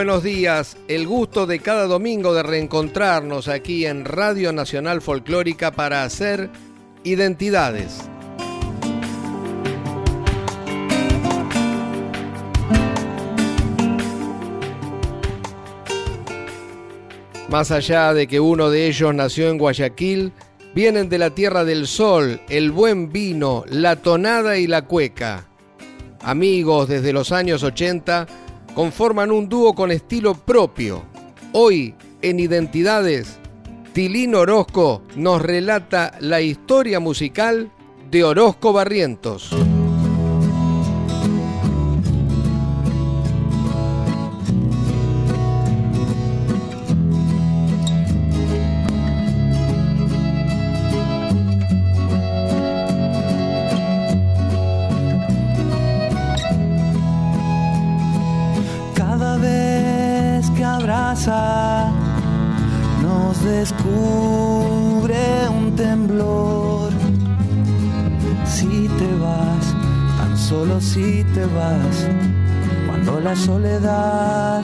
Buenos días, el gusto de cada domingo de reencontrarnos aquí en Radio Nacional Folclórica para hacer identidades. Más allá de que uno de ellos nació en Guayaquil, vienen de la Tierra del Sol, el buen vino, la tonada y la cueca. Amigos desde los años 80, conforman un dúo con estilo propio. Hoy, en Identidades, Tilín Orozco nos relata la historia musical de Orozco Barrientos. Si te vas, cuando la soledad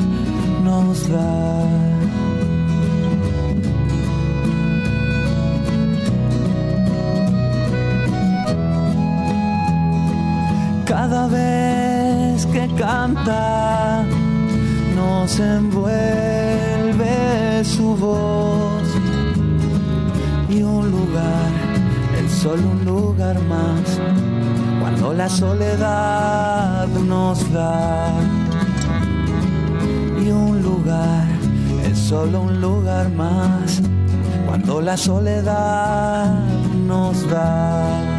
nos da. Cada vez que canta, nos envuelve su voz y un lugar, el sol un lugar más, cuando la soledad nos da. Y un lugar, es solo un lugar más, cuando la soledad nos da.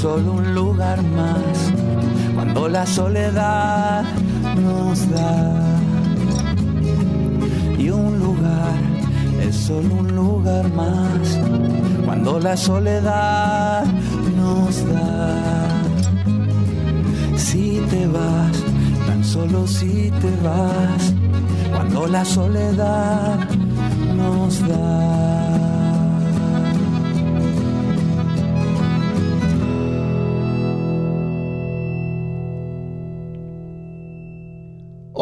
Solo un lugar más cuando la soledad nos da. Y un lugar es solo un lugar más cuando la soledad nos da. Si te vas, tan solo si te vas, cuando la soledad nos da.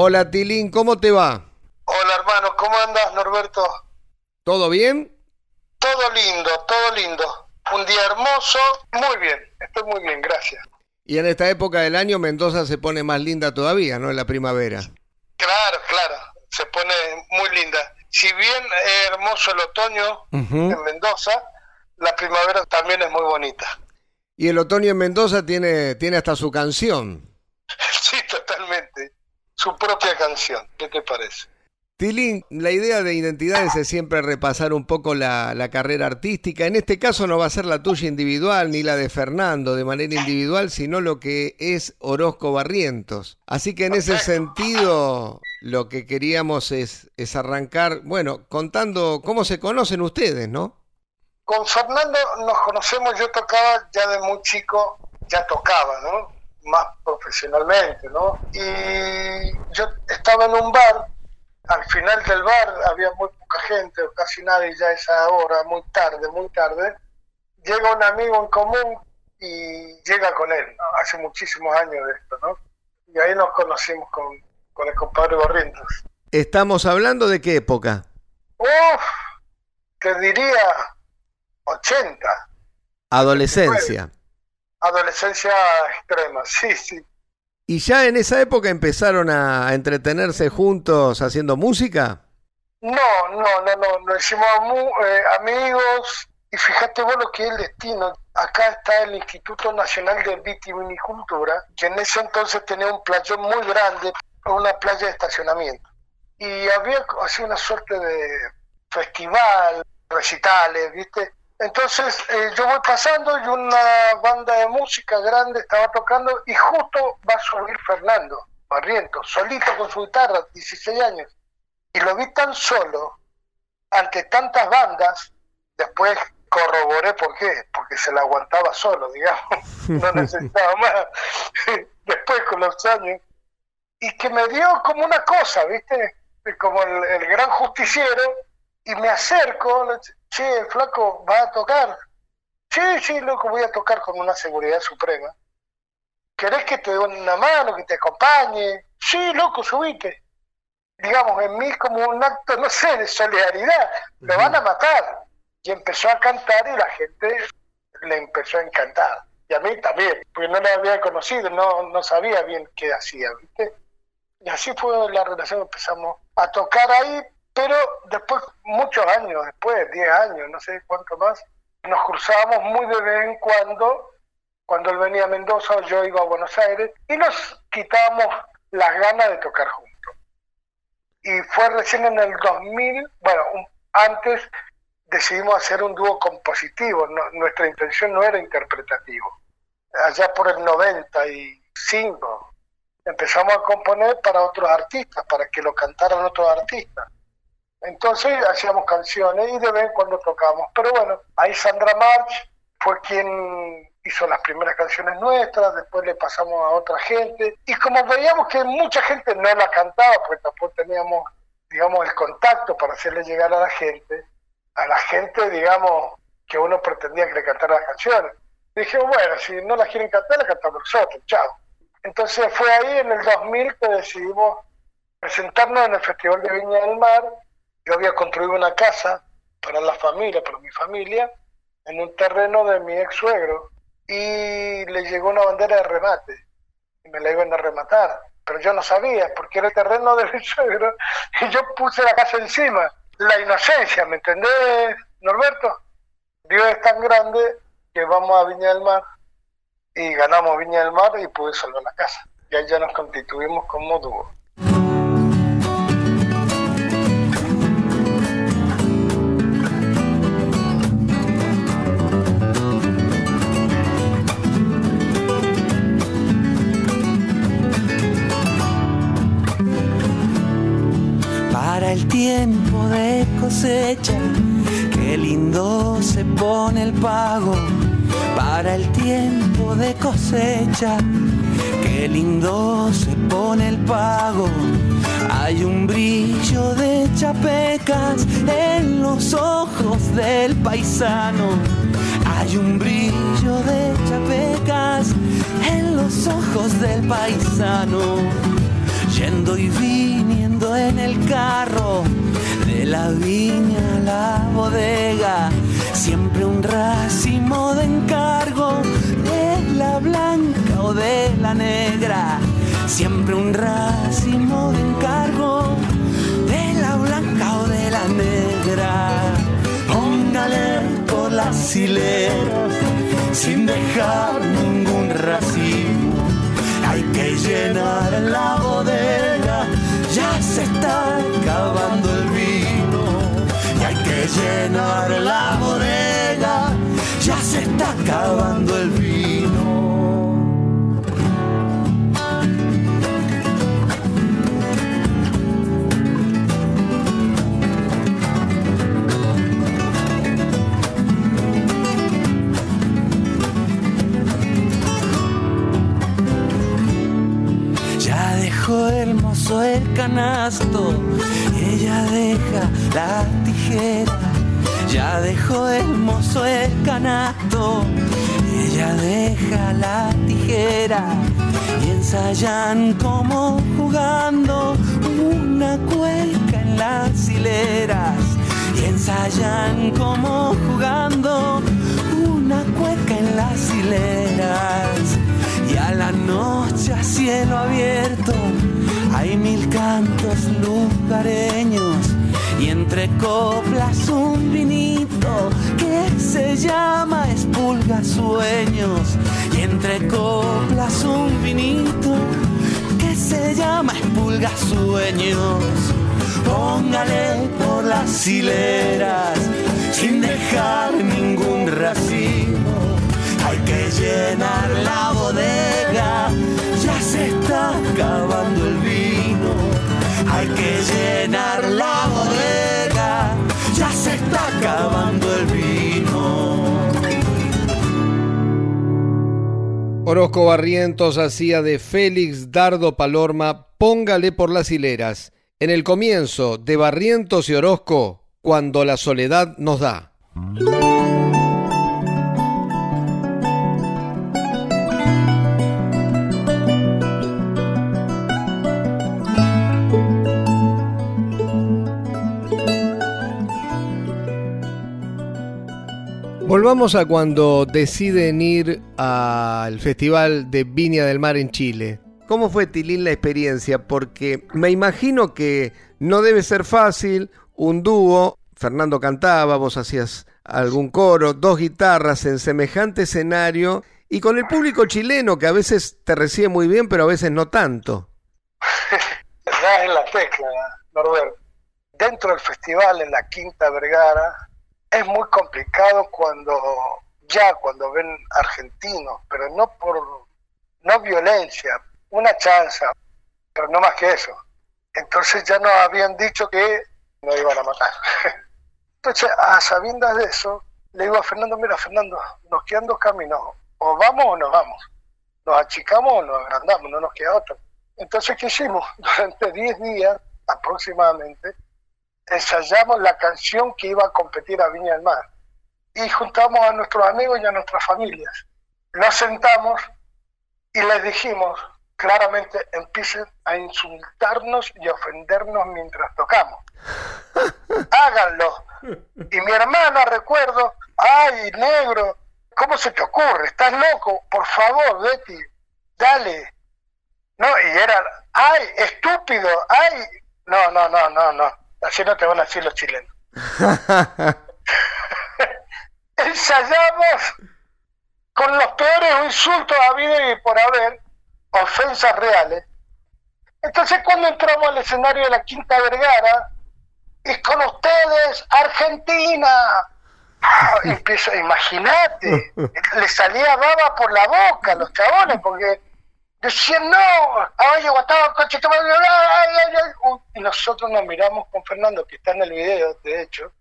Hola Tilín, ¿cómo te va? Hola hermano, ¿cómo andas Norberto? ¿Todo bien? Todo lindo, todo lindo. Un día hermoso, muy bien, estoy muy bien, gracias. Y en esta época del año Mendoza se pone más linda todavía, ¿no? En la primavera. Claro, claro, se pone muy linda. Si bien es hermoso el otoño en Mendoza, la primavera también es muy bonita. Y el otoño en Mendoza tiene, tiene hasta su canción. sí, totalmente su propia canción. ¿Qué te parece? Tilín, la idea de identidades es siempre repasar un poco la, carrera artística. En este caso no va a ser la tuya individual ni la de Fernando de manera individual, sino lo que es Orozco Barrientos. Así que en ese sentido lo que queríamos es, es arrancar, bueno, contando cómo se conocen ustedes, ¿no? Con Fernando nos conocemos, yo tocaba ya de muy chico, ya tocaba, ¿no? Más profesionalmente, ¿no? Y yo estaba en un bar, al final del bar había muy poca gente, casi nadie ya a esa hora, muy tarde, muy tarde. Llega un amigo en común y llega con él, hace muchísimos años de esto, ¿no? Y ahí nos conocimos con, con el compadre Gorrientos. ¿Estamos hablando de qué época? Uf, te diría 80. Adolescencia. Adolescencia extrema, sí, sí. ¿Y ya en esa época empezaron a entretenerse juntos haciendo música? No, no, no, no, nos hicimos eh, amigos y fíjate vos lo que es el destino. Acá está el Instituto Nacional de Vitivinicultura, que en ese entonces tenía un playón muy grande, una playa de estacionamiento. Y había así una suerte de festival, recitales, ¿viste? Entonces eh, yo voy pasando y una banda de música grande estaba tocando y justo va a subir Fernando Barriento, solito con su guitarra, 16 años. Y lo vi tan solo, ante tantas bandas, después corroboré por qué, porque se la aguantaba solo, digamos, no necesitaba más, después con los años, y que me dio como una cosa, ¿viste? Como el gran justiciero, y me acerco, che, flaco, ¿va a tocar? Sí, sí, loco, voy a tocar con una seguridad suprema. ¿Querés que te dé una mano, que te acompañe? Sí, loco, subite. Digamos, en mí como un acto, no sé, de solidaridad. Me van a matar. Y empezó a cantar y la gente le empezó a encantar. Y a mí también, porque no la había conocido, no, no sabía bien qué hacía, ¿viste? Y así fue la relación, empezamos a tocar ahí, pero después, muchos años después, 10 años, no sé cuánto más, nos cruzábamos muy de vez en cuando, cuando él venía a Mendoza, yo iba a Buenos Aires, y nos quitábamos las ganas de tocar juntos. Y fue recién en el 2000, bueno, antes decidimos hacer un dúo compositivo, nuestra intención no era interpretativo. Allá por el 95 empezamos a componer para otros artistas, para que lo cantaran otros artistas. Entonces hacíamos canciones y de vez en cuando tocamos. Pero bueno, ahí Sandra March fue quien hizo las primeras canciones nuestras, después le pasamos a otra gente. Y como veíamos que mucha gente no la cantaba, porque tampoco teníamos, digamos, el contacto para hacerle llegar a la gente, a la gente, digamos, que uno pretendía que le cantara las canciones. Dije, bueno, si no las quieren cantar, las cantamos nosotros, chao. Entonces fue ahí en el 2000 que decidimos presentarnos en el Festival de Viña del Mar yo había construido una casa para la familia, para mi familia, en un terreno de mi ex suegro y le llegó una bandera de remate y me la iban a rematar, pero yo no sabía porque era el terreno de mi suegro y yo puse la casa encima. La inocencia, ¿me entendés, Norberto? Dios es tan grande que vamos a Viña del Mar y ganamos Viña del Mar y pude salvar la casa. Y ahí ya nos constituimos como dúo. El tiempo de cosecha, qué lindo se pone el pago. Para el tiempo de cosecha, qué lindo se pone el pago. Hay un brillo de chapecas en los ojos del paisano. Hay un brillo de chapecas en los ojos del paisano. Yendo y viniendo en el carro, de la viña a la bodega, siempre un racimo de encargo, de la blanca o de la negra, siempre un racimo de encargo, de la blanca o de la negra. Póngale por las hileras, sin dejar ningún racimo, hay que llenar la bodega ya se está acabando el vino y hay que llenar la bodega, ya se está acabando el vino. Ya dejó el canasto. Y ella deja la tijera. Ya dejó el mozo el canasto. Ella deja la tijera y ensayan como jugando una cueca en las hileras. Y ensayan como jugando una cueca en las hileras. Y a la noche a cielo abierto hay mil cantos lugareños y entre coplas un vinito que se llama Espulga Sueños y entre coplas un vinito que se llama Espulga Sueños. Póngale por las hileras sin dejar ningún racimo. Hay que llenar la bodega, ya se está acabando el. Hay que llenar la bodega, ya se está acabando el vino. Orozco Barrientos hacía de Félix Dardo Palorma Póngale por las hileras, en el comienzo de Barrientos y Orozco, cuando la soledad nos da. Volvamos a cuando deciden ir al Festival de Viña del Mar en Chile. ¿Cómo fue, Tilín, la experiencia? Porque me imagino que no debe ser fácil un dúo. Fernando cantaba, vos hacías algún coro, dos guitarras en semejante escenario y con el público chileno que a veces te recibe muy bien, pero a veces no tanto. En la tecla, Norbert. Dentro del festival, en la Quinta Vergara, es muy complicado cuando ya cuando ven argentinos, pero no por no violencia, una chanza, pero no más que eso. Entonces ya nos habían dicho que no iban a matar. Entonces, a sabiendas de eso, le digo a Fernando, mira Fernando, nos quedan dos caminos, o vamos o nos vamos, nos achicamos o nos agrandamos, no nos queda otro. Entonces, ¿qué hicimos? Durante 10 días aproximadamente, ensayamos la canción que iba a competir a Viña del Mar. Y juntamos a nuestros amigos y a nuestras familias. Nos sentamos y les dijimos, claramente empiecen a insultarnos y ofendernos mientras tocamos. Háganlo. Y mi hermana, recuerdo, ay, negro, ¿cómo se te ocurre? ¿Estás loco? Por favor, Betty, dale. No, y era, ay, estúpido, ay, no, no, no, no, no. Así no te van a decir los chilenos. Ensayamos con los peores insultos habido y por haber, ofensas reales. Entonces cuando entramos al escenario de la Quinta Vergara, y con ustedes, Argentina. Ah, empiezo, imagínate, le salía baba por la boca a los chabones, porque decían, no, oye, Guataba, coche, y nosotros nos miramos con Fernando, que está en el video, de hecho,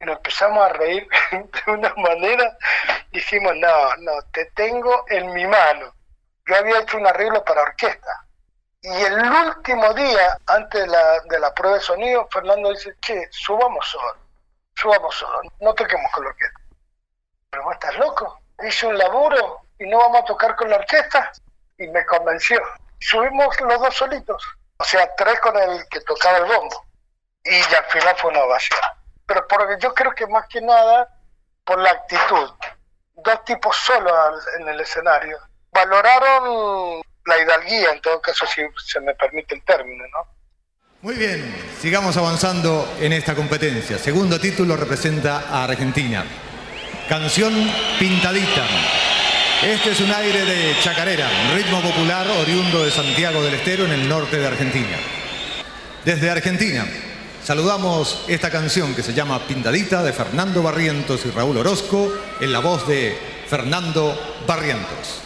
y nos empezamos a reír de una manera, dijimos, no, no, te tengo en mi mano. Yo había hecho un arreglo para orquesta. Y el último día, antes de la, de la prueba de sonido, Fernando dice, che, subamos solo, subamos solo, no toquemos con la orquesta. Pero vos estás loco, hice un laburo y no vamos a tocar con la orquesta y me convenció. Subimos los dos solitos, o sea, tres con el que tocaba el bombo. Y al final fue una ovación. Pero porque yo creo que más que nada por la actitud. Dos tipos solos en el escenario. Valoraron la hidalguía, en todo caso, si se me permite el término, ¿no? Muy bien, sigamos avanzando en esta competencia. Segundo título representa a Argentina. Canción Pintadita. Este es un aire de chacarera, ritmo popular oriundo de Santiago del Estero en el norte de Argentina. Desde Argentina saludamos esta canción que se llama Pintadita de Fernando Barrientos y Raúl Orozco en la voz de Fernando Barrientos.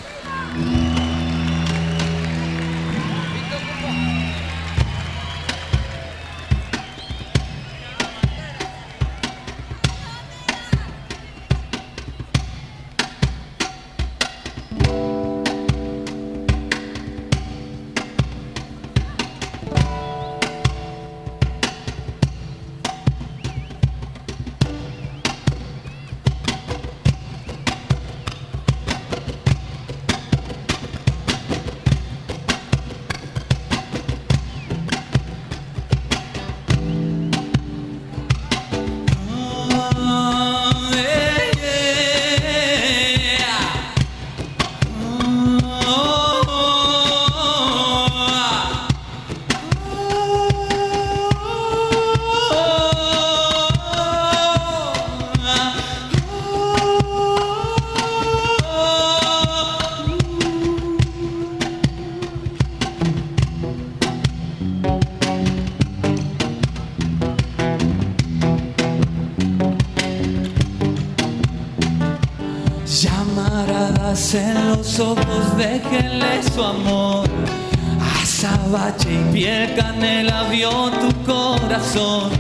Canela vio tu corazón.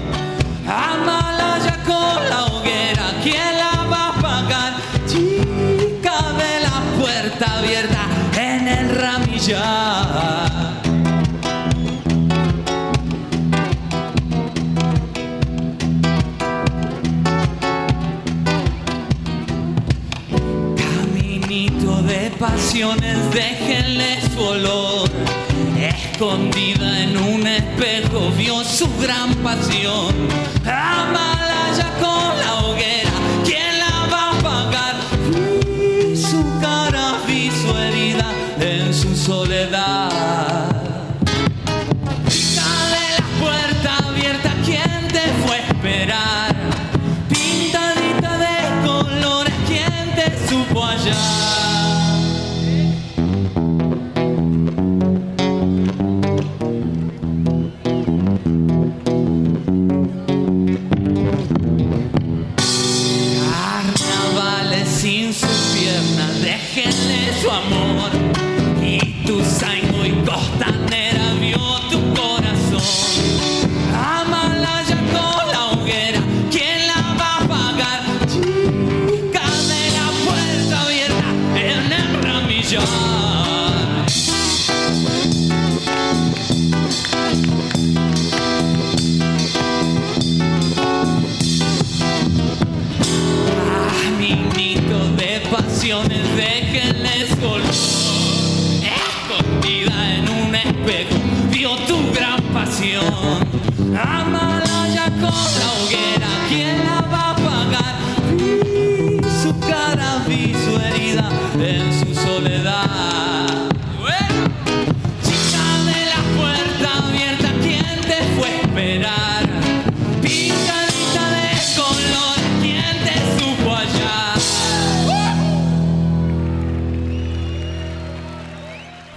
Amalaya con la hoguera, ¿quién la va a pagar? Chica de la puerta abierta en el ramillar. pasiones, déjenle su olor. Un su gran pasión.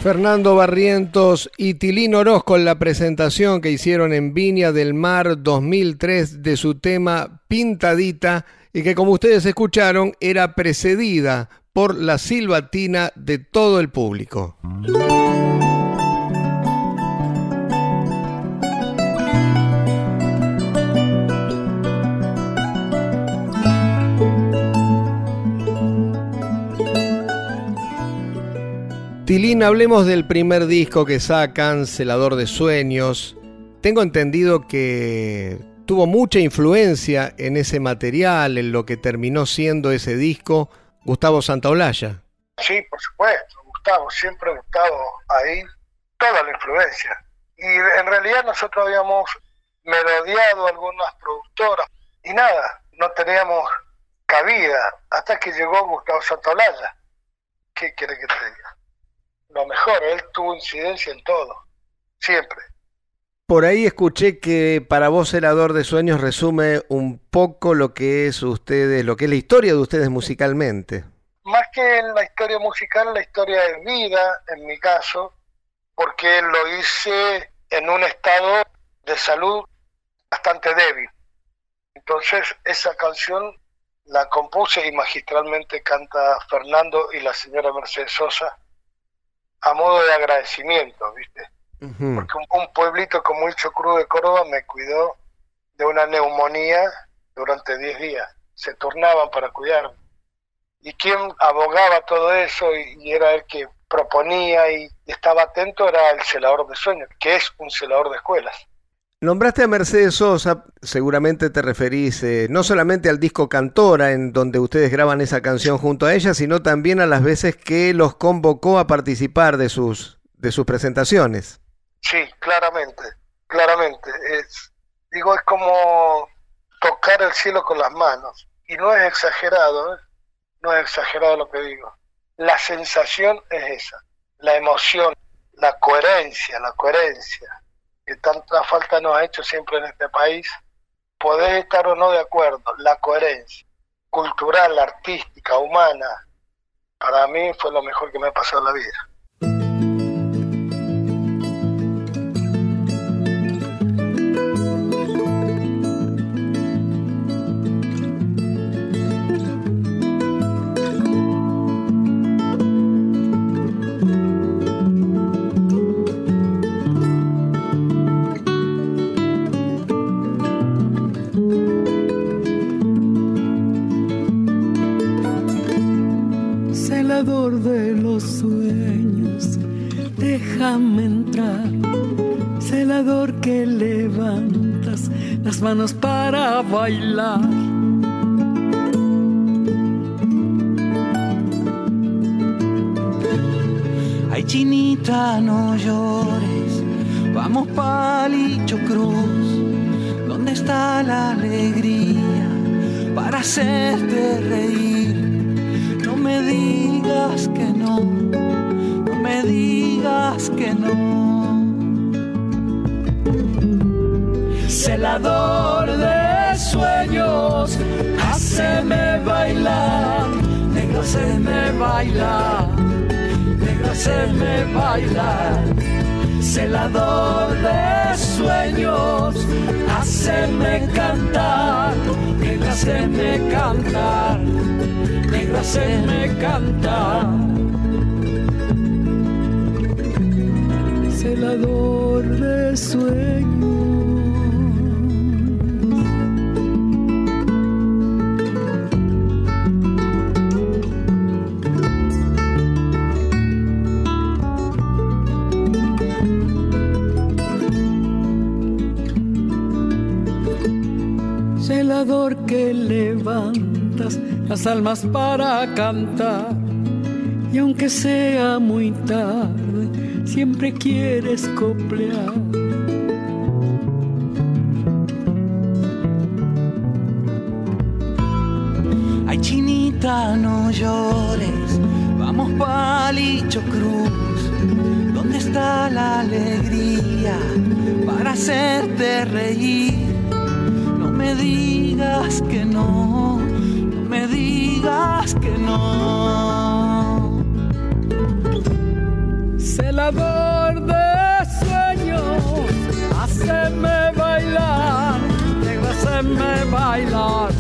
Fernando Barrientos y Tilín Orozco en la presentación que hicieron en Viña del Mar 2003 de su tema Pintadita y que como ustedes escucharon era precedida por la silbatina de todo el público. Tilín, hablemos del primer disco que sacan, Celador de Sueños. Tengo entendido que tuvo mucha influencia en ese material, en lo que terminó siendo ese disco, Gustavo Santaolalla. Sí, por supuesto, Gustavo, siempre Gustavo ahí, toda la influencia. Y en realidad nosotros habíamos melodiado algunas productoras y nada, no teníamos cabida hasta que llegó Gustavo Santaolalla. ¿Qué quiere que te diga? Lo mejor, él tuvo incidencia en todo, siempre. Por ahí escuché que para vos Celador de Sueños resume un poco lo que es ustedes, lo que es la historia de ustedes musicalmente. Más que la historia musical, la historia de vida, en mi caso, porque lo hice en un estado de salud bastante débil. Entonces esa canción la compuse y magistralmente canta Fernando y la señora Mercedes Sosa a modo de agradecimiento, ¿viste? Porque un, pueblito como el Chocrú de Córdoba me cuidó de una neumonía durante 10 días. Se turnaban para cuidarme. Y quien abogaba todo eso y, era el que proponía y, estaba atento era el celador de sueños, que es un celador de escuelas. Nombraste a Mercedes Sosa, seguramente te referís eh, no solamente al disco Cantora, en donde ustedes graban esa canción junto a ella, sino también a las veces que los convocó a participar de sus, de sus presentaciones. Sí, claramente, claramente. Es, digo, es como tocar el cielo con las manos. Y no es exagerado, ¿eh? no es exagerado lo que digo. La sensación es esa, la emoción, la coherencia, la coherencia que tanta falta nos ha hecho siempre en este país, podés estar o no de acuerdo, la coherencia cultural, artística, humana, para mí fue lo mejor que me ha pasado en la vida. Manos para bailar. Ay, chinita, no llores, vamos palicho cruz, ¿dónde está la alegría para hacerte reír? No me digas que no, no me digas que no. Celador de sueños, haceme bailar, negro, haceme bailar, negro, haceme bailar, celador de sueños, haceme cantar, negro, haceme cantar, negro, haceme cantar. Celador de sueños. Que levantas las almas para cantar. Y aunque sea muy tarde, siempre quieres coplear. Ay, chinita, no llores, vamos palicho cruz. ¿Dónde está la alegría para hacerte reír? Me digas que no, no me digas que no. Celador de sueños, haceme bailar, negro, haceme bailar,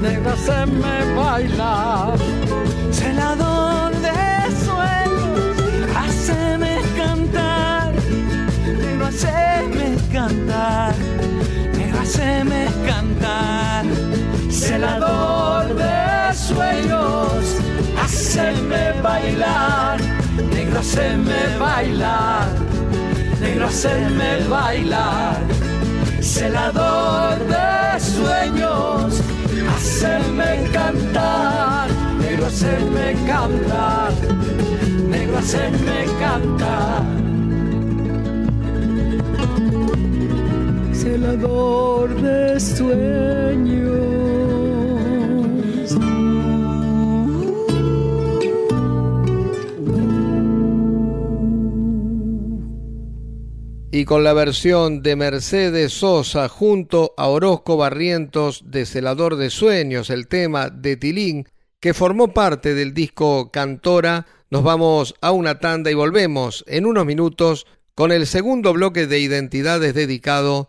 negro, haceme bailar. Celador haceme cantar, celador de sueños, haceme bailar, negro, haceme bailar, negro, haceme bailar, celador de sueños, haceme cantar, negro, haceme cantar, negro, haceme cantar. Celador de sueños. Y con la versión de Mercedes Sosa junto a Orozco Barrientos de Celador de Sueños, el tema de Tilín, que formó parte del disco Cantora, nos vamos a una tanda y volvemos en unos minutos con el segundo bloque de identidades dedicado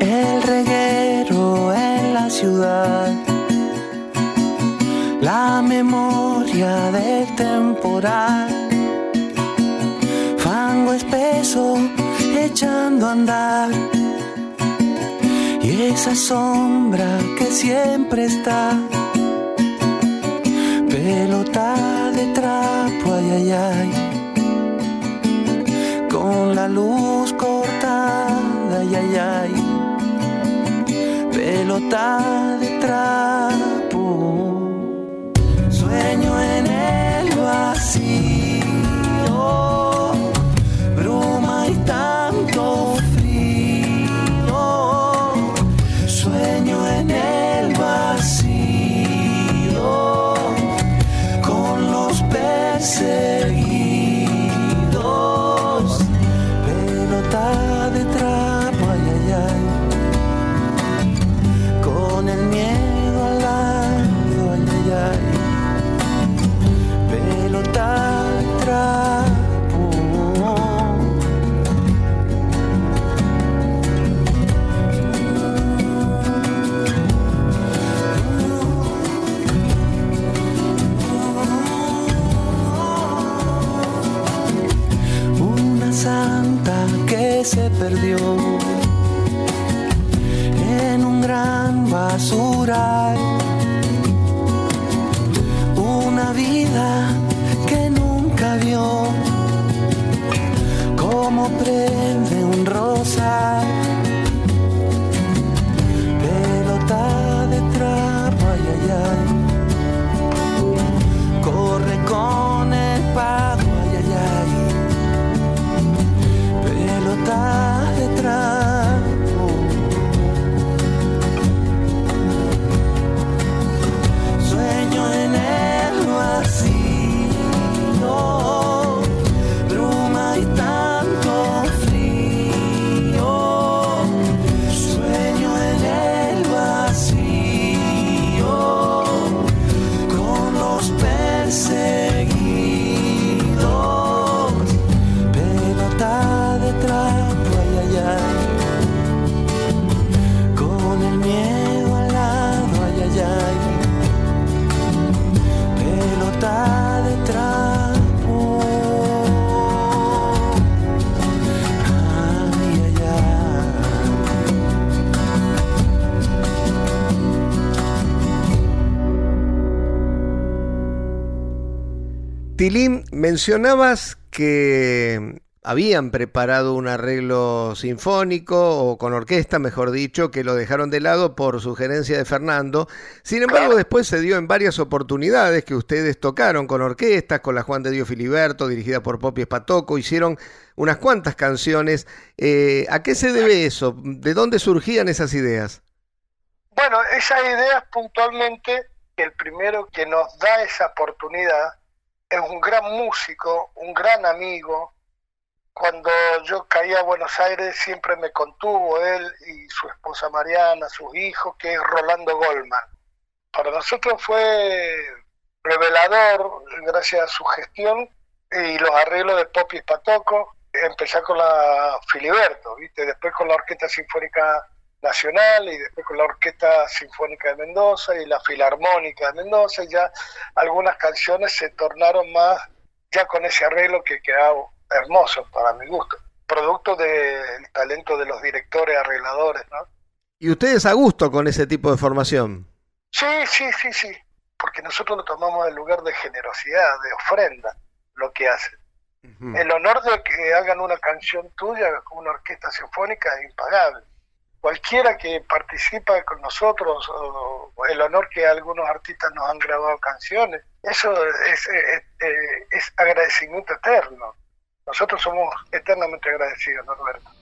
El reggae en la ciudad. La memoria del temporal. Fango espeso echando a andar. Y esa sombra que siempre está. Pelota de trapo, ay, ay. Con la luz cortada, ay, ay, ay pelota de trapo. Sueño en el vacío, se perdió en un gran basural. Una vida que nunca vio como prende un rosal. Mencionabas que habían preparado un arreglo sinfónico o con orquesta, mejor dicho, que lo dejaron de lado por sugerencia de Fernando. Sin embargo, después se dio en varias oportunidades que ustedes tocaron con orquestas, con la Juan de Dios Filiberto, dirigida por Popi Espatoco, hicieron unas cuantas canciones. Eh, ¿A qué se debe eso? ¿De dónde surgían esas ideas? Bueno, esas ideas puntualmente, el primero que nos da esa oportunidad es un gran músico, un gran amigo. Cuando yo caí a Buenos Aires siempre me contuvo él y su esposa Mariana, sus hijos, que es Rolando Goldman. Para nosotros fue revelador, gracias a su gestión y los arreglos de Popi Espatoco, empezar con la Filiberto, ¿viste? después con la Orquesta Sinfónica Nacional y después con la Orquesta Sinfónica de Mendoza y la Filarmónica de Mendoza, y ya algunas canciones se tornaron más ya con ese arreglo que quedaba hermoso para mi gusto, producto del talento de los directores, arregladores, ¿no? ¿Y ustedes a gusto con ese tipo de formación? Sí, sí, sí, sí, porque nosotros lo tomamos en lugar de generosidad, de ofrenda, lo que hacen. El honor de que hagan una canción tuya con una orquesta sinfónica es impagable. Cualquiera que participa con nosotros, o, el honor que algunos artistas nos han grabado canciones, eso es, es, es- es agradecimiento eterno. Nosotros somos eternamente agradecidos, Norberto.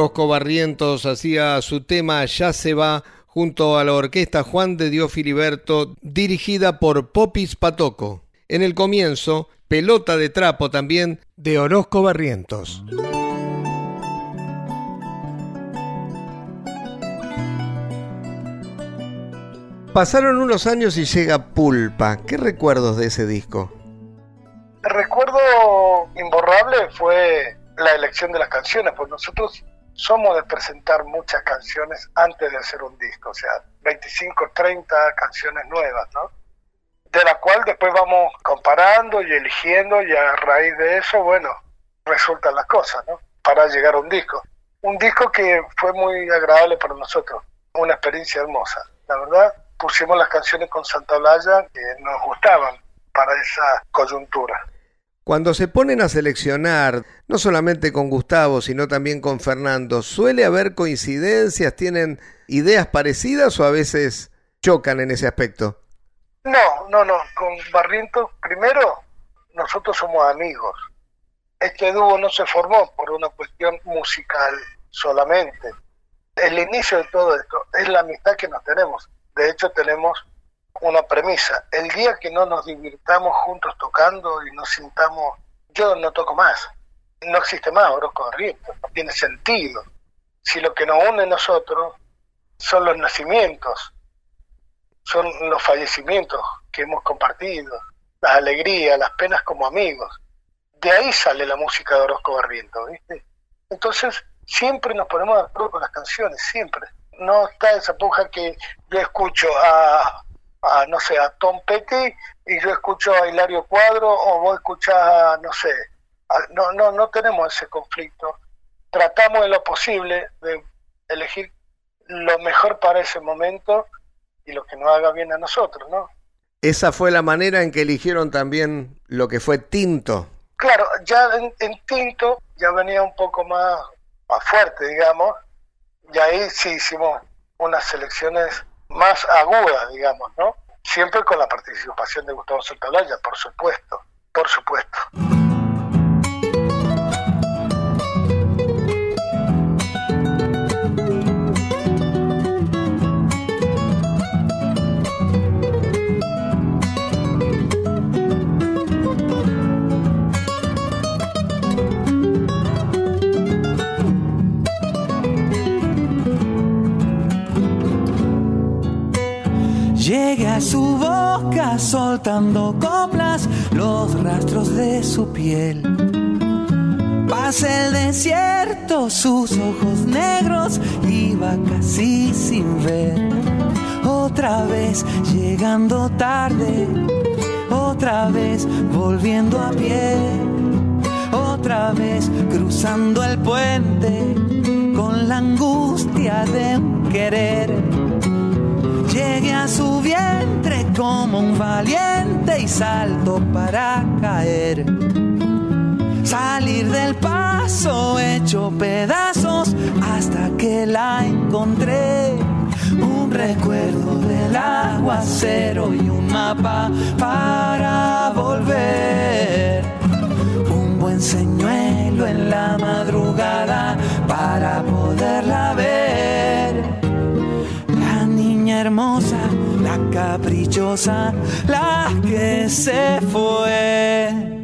Orozco Barrientos hacía su tema Ya se va junto a la orquesta Juan de Dios Filiberto dirigida por Popis Patoco. En el comienzo, Pelota de Trapo también de Orozco Barrientos. Pasaron unos años y llega Pulpa. ¿Qué recuerdos de ese disco? El recuerdo imborrable fue la elección de las canciones, pues nosotros somos de presentar muchas canciones antes de hacer un disco, o sea, 25, 30 canciones nuevas, ¿no? De la cual después vamos comparando y eligiendo y a raíz de eso, bueno, resultan las cosas, ¿no? Para llegar a un disco. Un disco que fue muy agradable para nosotros, una experiencia hermosa. La verdad, pusimos las canciones con Santa Blaya que nos gustaban para esa coyuntura. Cuando se ponen a seleccionar, no solamente con Gustavo, sino también con Fernando, ¿suele haber coincidencias? ¿Tienen ideas parecidas o a veces chocan en ese aspecto? No, no, no. Con Barrientos, primero, nosotros somos amigos. Este dúo no se formó por una cuestión musical solamente. El inicio de todo esto es la amistad que nos tenemos. De hecho, tenemos una premisa. El día que no nos divirtamos juntos tocando y nos sintamos, yo no toco más. No existe más Orozco Barrientos, no tiene sentido. Si lo que nos une a nosotros son los nacimientos, son los fallecimientos que hemos compartido, las alegrías, las penas como amigos. De ahí sale la música de Orozco Barrientos, ¿viste? Entonces, siempre nos ponemos de acuerdo con las canciones, siempre. No está esa puja que yo escucho a a, no sé, a Tom Petty y yo escucho a Hilario Cuadro o vos escuchás, no sé, no, no, no tenemos ese conflicto. Tratamos en lo posible de elegir lo mejor para ese momento y lo que nos haga bien a nosotros, ¿no? Esa fue la manera en que eligieron también lo que fue Tinto. Claro, ya en, en Tinto ya venía un poco más, más fuerte, digamos, y ahí sí hicimos unas selecciones más agudas, digamos, ¿no? Siempre con la participación de Gustavo Santaolalla, por supuesto, por supuesto. Llegue a su boca soltando coplas los rastros de su piel. Pase el desierto, sus ojos negros iba casi sin ver. Otra vez llegando tarde, otra vez volviendo a pie, otra vez cruzando el puente con la angustia de un querer Llegué a su vientre como un valiente y salto para caer. Salir del paso hecho pedazos hasta que la encontré. Un recuerdo del aguacero y un mapa para volver. Un buen señuelo en la madrugada para poderla ver la caprichosa, la que se fue.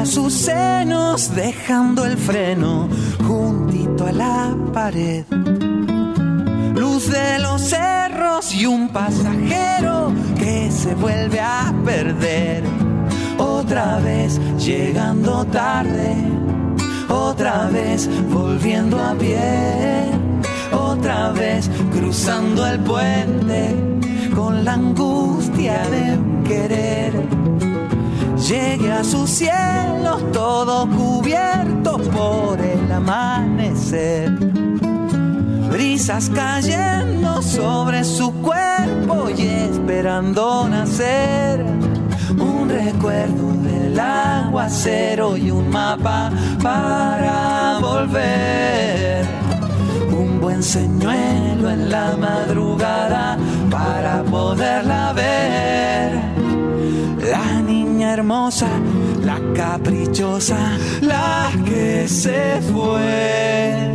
A sus senos dejando el freno juntito a la pared. Luz de los cerros y un pasajero que se vuelve a perder. Otra vez llegando tarde, otra vez volviendo a pie, otra vez cruzando el puente con la angustia de querer llegue a sus cielos todo cubierto por el amanecer. Brisas cayendo sobre su cuerpo y esperando nacer. Un recuerdo del aguacero y un mapa para volver. Un buen señuelo en la madrugada para poderla ver. La niña hermosa, la caprichosa, la que se fue.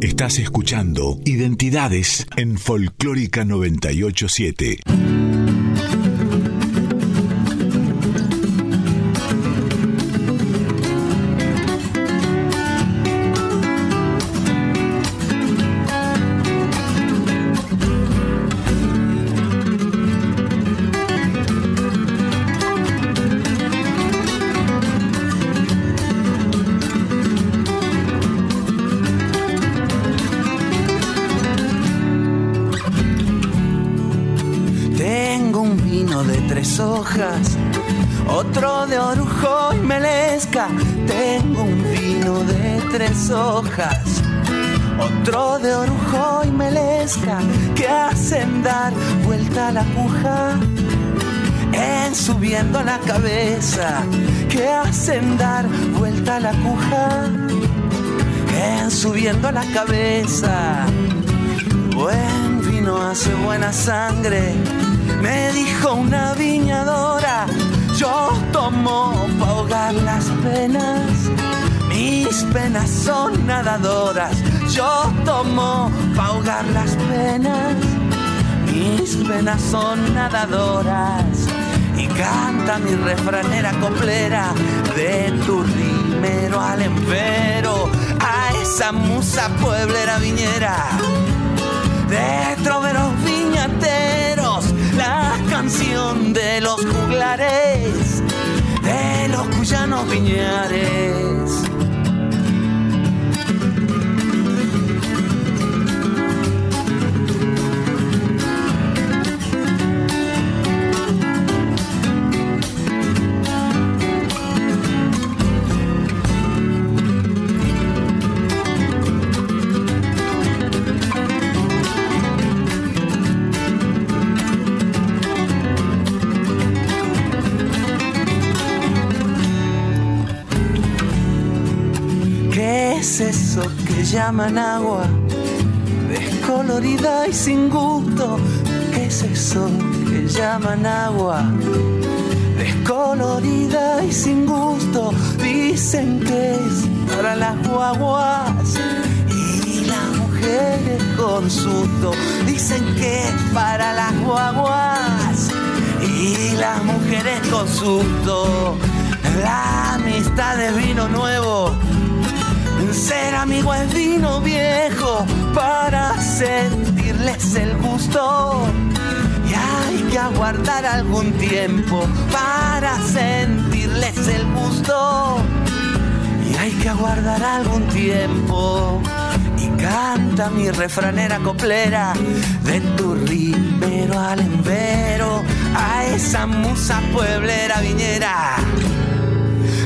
Estás escuchando Identidades en Folclórica 987. De tres hojas, otro de orujo y melesca que hacen dar vuelta la puja. En subiendo la cabeza, que hacen dar vuelta la cuja. En subiendo la cabeza, buen vino hace buena sangre me dijo una viñadora, yo tomo para ahogar las penas. Mis penas son nadadoras, yo tomo para ahogar las penas. Mis penas son nadadoras. Y canta mi refranera coplera de tu rimero al empero a esa musa pueblera viñera de troveros viñateros la canción de los juglares, de los cuyanos viñares. Llaman agua, descolorida y sin gusto. ¿Qué es eso que llaman agua? Descolorida y sin gusto, dicen que es para las guaguas y las mujeres con susto. Dicen que es para las guaguas y las mujeres con susto. La amistad es vino nuevo ser amigo es vino viejo para sentirles el gusto. Y hay que aguardar algún tiempo para sentirles el gusto. Y hay que aguardar algún tiempo. Y canta mi refranera coplera de tu ribero al embero a esa musa pueblera viñera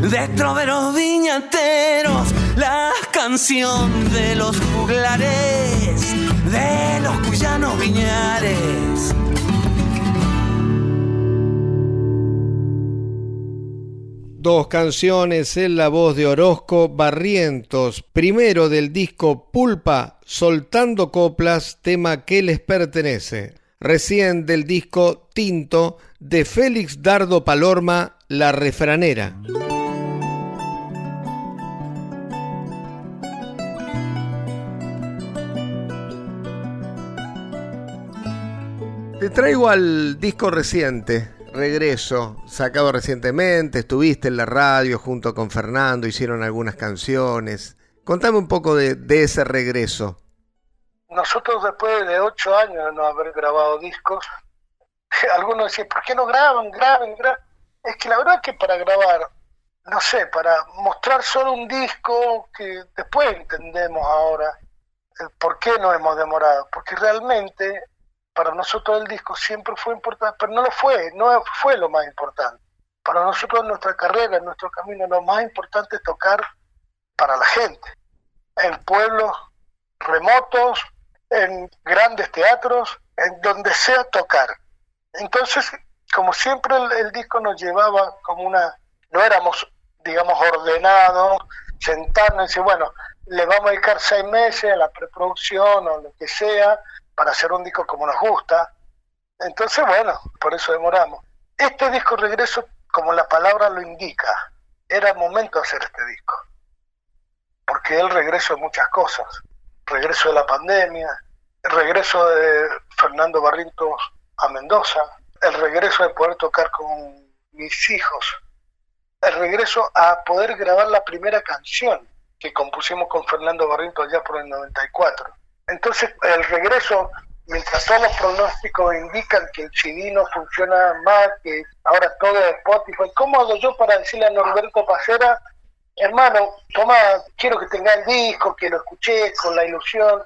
de troveros viñateros, la canción de los juglares, de los cuyanos viñares. Dos canciones en la voz de Orozco Barrientos, primero del disco Pulpa, Soltando Coplas, tema que les pertenece. Recién del disco Tinto de Félix Dardo Palorma, La Refranera. Te traigo al disco reciente, Regreso, sacado recientemente, estuviste en la radio junto con Fernando, hicieron algunas canciones. Contame un poco de, ese regreso. Nosotros después de ocho años de no haber grabado discos, algunos decían, ¿por qué no graban, graben, graben? Es que la verdad es que para grabar, no sé, para mostrar solo un disco que después entendemos ahora por qué no hemos demorado, porque realmente para nosotros el disco siempre fue importante, pero no lo fue, no fue lo más importante. Para nosotros en nuestra carrera, en nuestro camino, lo más importante es tocar para la gente, en pueblos remotos, en grandes teatros, en donde sea tocar. Entonces, como siempre el, disco nos llevaba como una, no éramos, digamos, ordenados, sentarnos y decir, bueno, le vamos a dedicar seis meses a la preproducción o lo que sea, para hacer un disco como nos gusta. Entonces, bueno, por eso demoramos. Este disco regreso, como la palabra lo indica, era momento de hacer este disco. Porque el regreso de muchas cosas. Regreso de la pandemia, el regreso de Fernando Barrientos a Mendoza, el regreso de poder tocar con mis hijos, el regreso a poder grabar la primera canción que compusimos con Fernando Barrientos allá por el 94. Entonces, el regreso, mientras todos los pronósticos indican que el CD no funciona más, que ahora todo es Spotify, ¿cómo hago yo para decirle a Norberto Pacera, hermano, toma, quiero que tenga el disco, que lo escuché con la ilusión?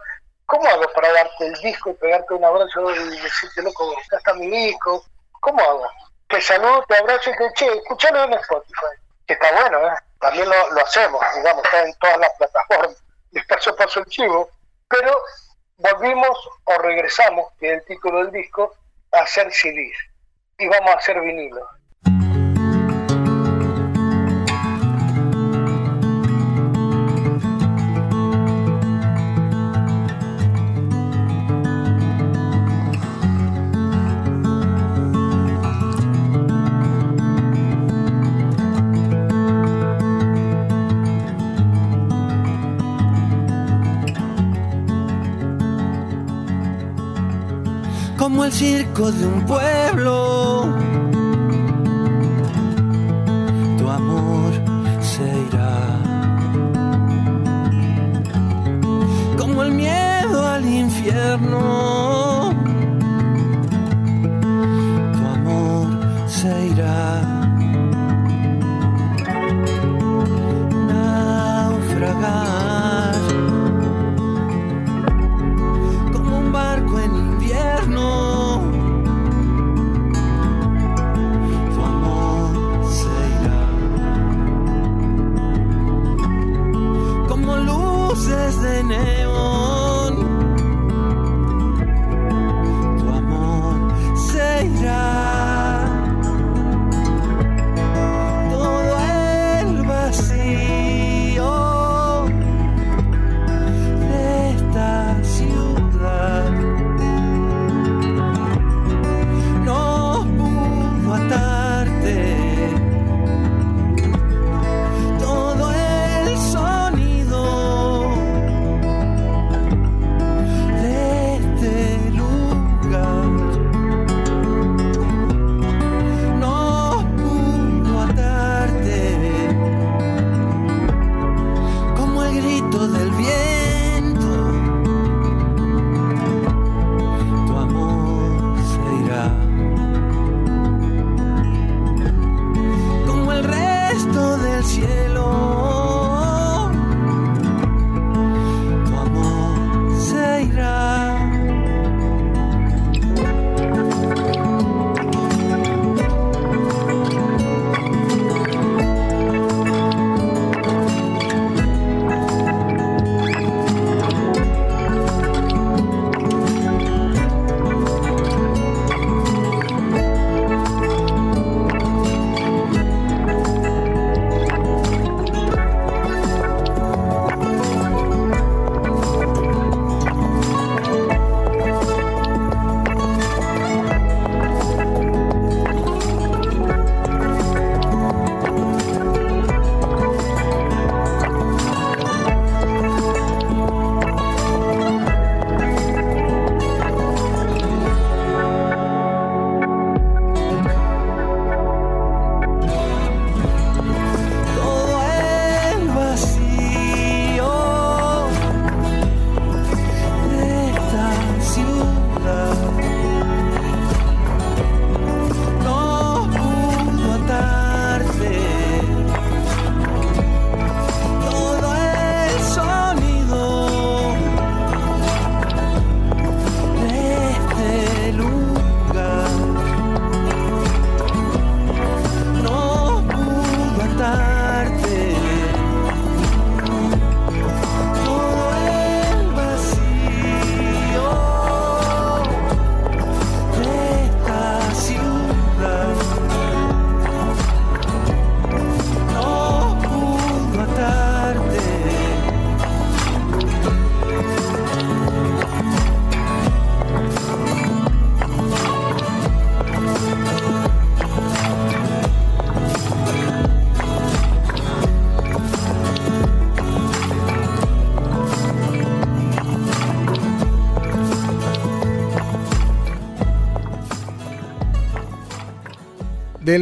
¿Cómo hago para darte el disco y pegarte un abrazo y decirte, loco, acá está mi disco? ¿Cómo hago? Que saludo, te abrazo y te che, escuchalo en Spotify, que está bueno, ¿eh? También lo, hacemos, digamos, está en todas las plataformas. Y paso paso el chivo pero volvimos o regresamos, que es el título del disco, a hacer CDs y vamos a hacer vinilo. Como el circo de un pueblo. Tu amor se irá. Como el miedo al infierno.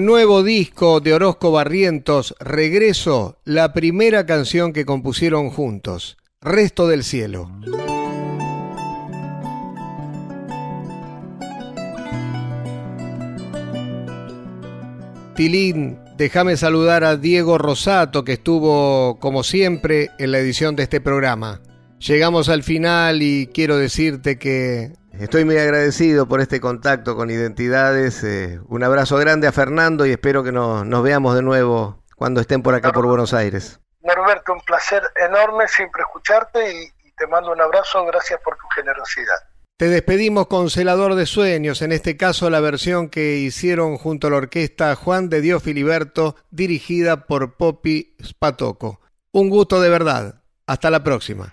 Nuevo disco de Orozco Barrientos, Regreso, la primera canción que compusieron juntos, Resto del Cielo. Tilín, déjame saludar a Diego Rosato, que estuvo, como siempre, en la edición de este programa. Llegamos al final y quiero decirte que Estoy muy agradecido por este contacto con Identidades. Eh, un abrazo grande a Fernando y espero que nos veamos de nuevo cuando estén por acá por Buenos Aires. Norberto, un placer enorme siempre escucharte y, y te mando un abrazo. Gracias por tu generosidad. Te despedimos con Celador de Sueños, en este caso la versión que hicieron junto a la orquesta Juan de Dios Filiberto, dirigida por Poppy Spatoco. Un gusto de verdad. Hasta la próxima.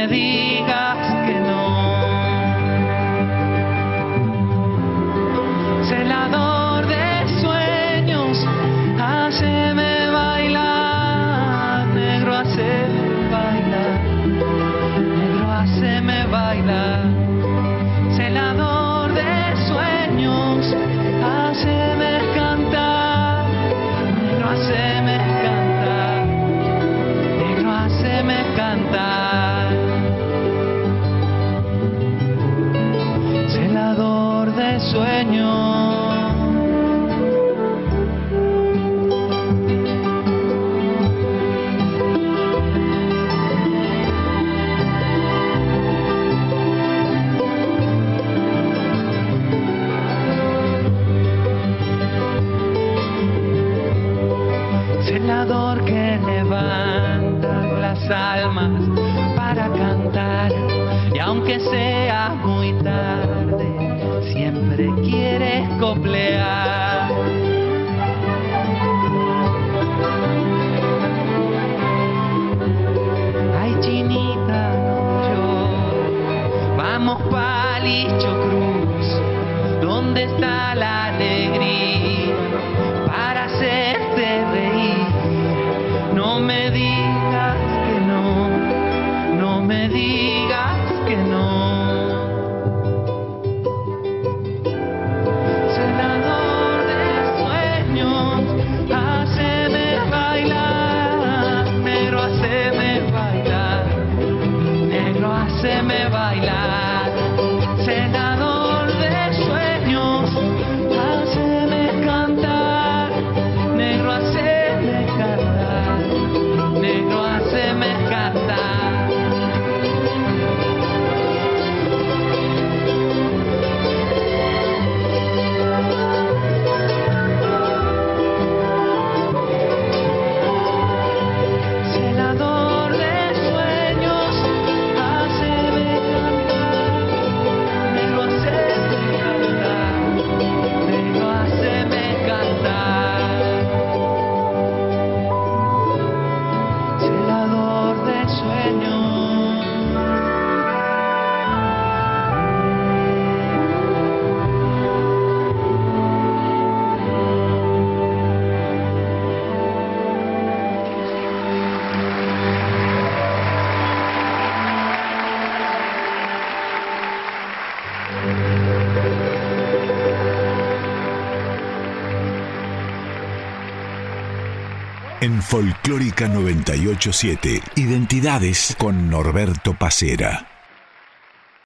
heavy sueño. que levanta la sal. Senador. Folclórica 987. Identidades con Norberto Pacera.